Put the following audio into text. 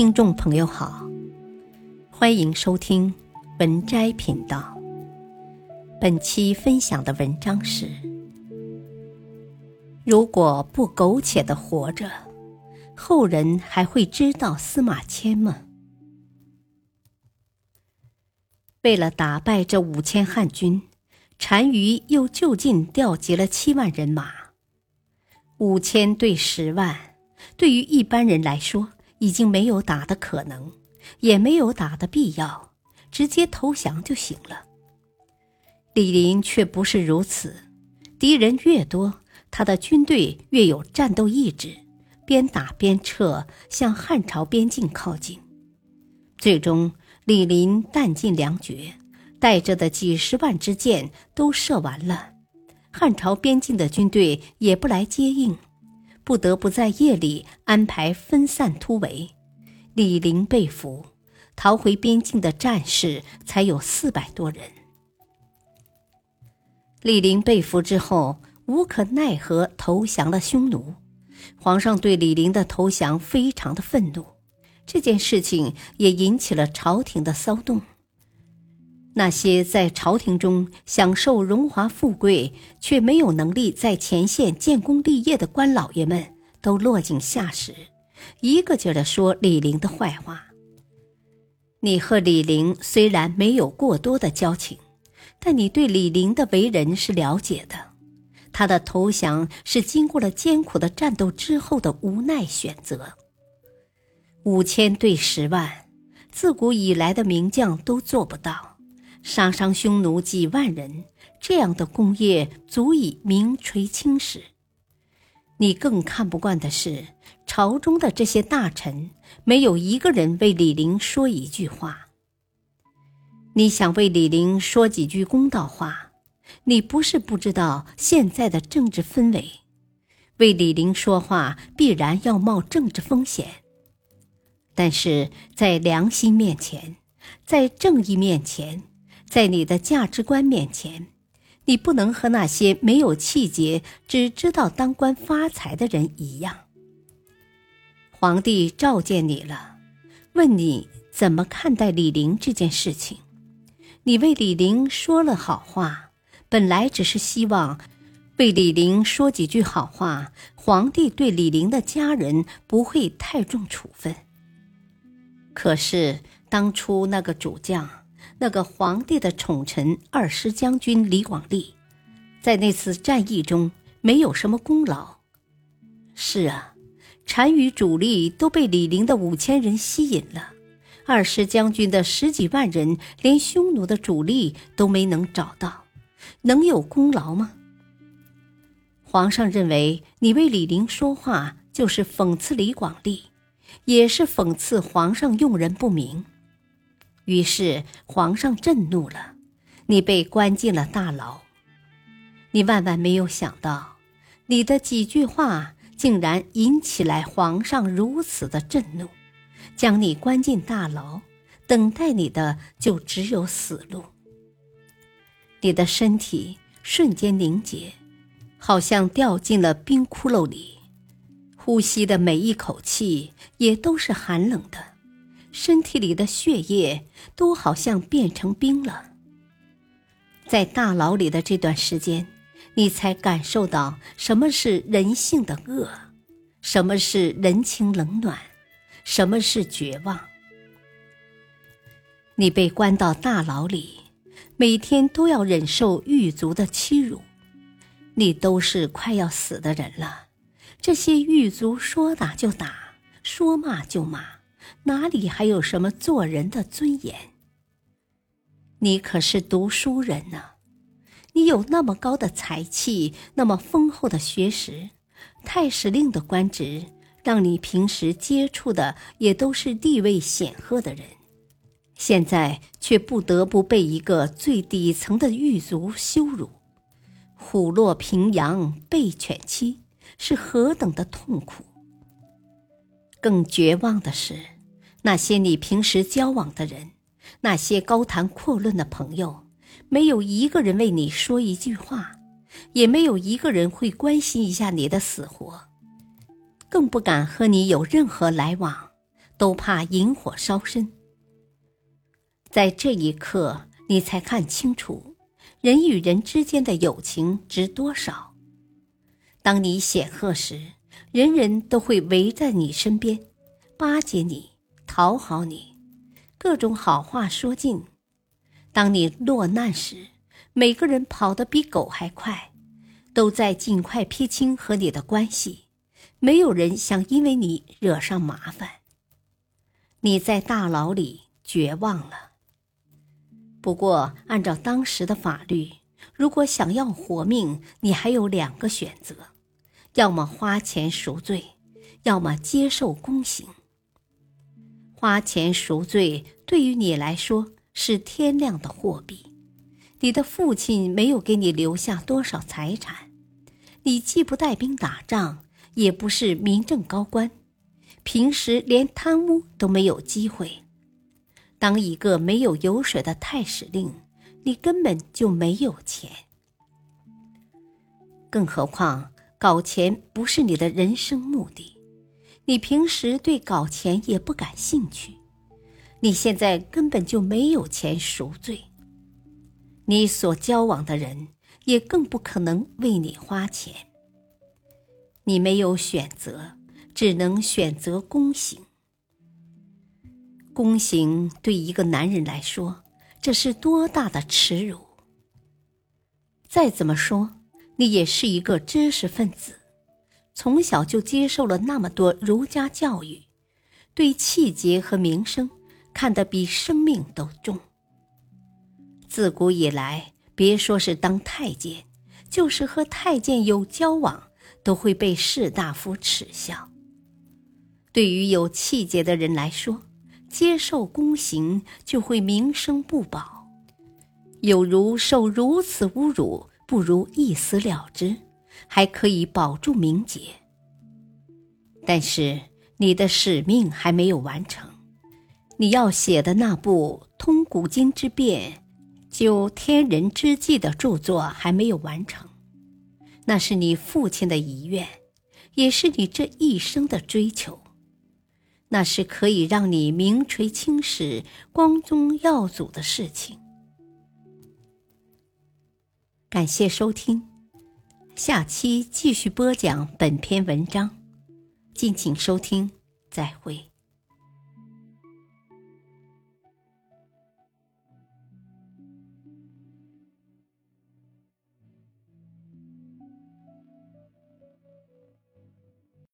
听众朋友好，欢迎收听文摘频道。本期分享的文章是：如果不苟且的活着，后人还会知道司马迁吗？为了打败这五千汉军，单于又就近调集了七万人马。五千对十万，对于一般人来说，已经没有打的可能，也没有打的必要，直接投降就行了。李林却不是如此，敌人越多，他的军队越有战斗意志，边打边撤，向汉朝边境靠近。最终，李林弹尽粮绝，带着的几十万支箭都射完了。汉朝边境的军队也不来接应，不得不在夜里安排分散突围。李陵被俘，逃回边境的战士才有四百多人。李陵被俘之后，无可奈何投降了匈奴。皇上对李陵的投降非常的愤怒，这件事情也引起了朝廷的骚动。那些在朝廷中享受荣华富贵，却没有能力在前线建功立业的官老爷们，都落井下石，一个劲儿的说李陵的坏话。你和李陵虽然没有过多的交情，但你对李陵的为人是了解的。他的投降是经过了艰苦的战斗之后的无奈选择。五千对十万，自古以来的名将都做不到。杀伤匈奴几万人，这样的功业足以名垂青史。你更看不惯的是，朝中的这些大臣没有一个人为李陵说一句话。你想为李陵说几句公道话，你不是不知道现在的政治氛围，为李陵说话必然要冒政治风险。但是在良心面前，在正义面前。在你的价值观面前，你不能和那些没有气节、只知道当官发财的人一样。皇帝召见你了，问你怎么看待李陵这件事情。你为李陵说了好话，本来只是希望为李陵说几句好话，皇帝对李陵的家人不会太重处分。可是当初那个主将。那个皇帝的宠臣二师将军李广利，在那次战役中没有什么功劳。是啊，单于主力都被李陵的五千人吸引了，二师将军的十几万人连匈奴的主力都没能找到，能有功劳吗？皇上认为你为李陵说话就是讽刺李广利，也是讽刺皇上用人不明。于是皇上震怒了，你被关进了大牢。你万万没有想到，你的几句话竟然引起来皇上如此的震怒，将你关进大牢，等待你的就只有死路。你的身体瞬间凝结，好像掉进了冰窟窿里，呼吸的每一口气也都是寒冷的。身体里的血液都好像变成冰了。在大牢里的这段时间，你才感受到什么是人性的恶，什么是人情冷暖，什么是绝望。你被关到大牢里，每天都要忍受狱卒的欺辱，你都是快要死的人了。这些狱卒说打就打，说骂就骂。哪里还有什么做人的尊严？你可是读书人呢，你有那么高的才气，那么丰厚的学识，太史令的官职，让你平时接触的也都是地位显赫的人，现在却不得不被一个最底层的狱卒羞辱，虎落平阳被犬欺，是何等的痛苦！更绝望的是。那些你平时交往的人，那些高谈阔论的朋友，没有一个人为你说一句话，也没有一个人会关心一下你的死活，更不敢和你有任何来往，都怕引火烧身。在这一刻，你才看清楚，人与人之间的友情值多少。当你显赫时，人人都会围在你身边，巴结你，讨好你，各种好话说尽。当你落难时，每个人跑得比狗还快，都在尽快撇清和你的关系，没有人想因为你惹上麻烦。你在大牢里绝望了。不过，按照当时的法律，如果想要活命，你还有两个选择：要么花钱赎罪，要么接受宫刑。花钱赎罪对于你来说是天量的货币。你的父亲没有给你留下多少财产，你既不带兵打仗，也不是民政高官，平时连贪污都没有机会。当一个没有油水的太史令，你根本就没有钱。更何况搞钱不是你的人生目的，你平时对搞钱也不感兴趣，你现在根本就没有钱赎罪。你所交往的人也更不可能为你花钱。你没有选择，只能选择宫刑。宫刑对一个男人来说，这是多大的耻辱！再怎么说，你也是一个知识分子，从小就接受了那么多儒家教育，对气节和名声看得比生命都重。自古以来，别说是当太监，就是和太监有交往，都会被士大夫耻笑。对于有气节的人来说，接受宫刑就会名声不保，有如受如此侮辱，不如一死了之，还可以保住名节。但是你的使命还没有完成，你要写的那部通古今之变、究天人之际的著作还没有完成，那是你父亲的遗愿，也是你这一生的追求。那是可以让你名垂青史、光宗耀祖的事情。感谢收听，下期继续播讲本篇文章，敬请收听，再会。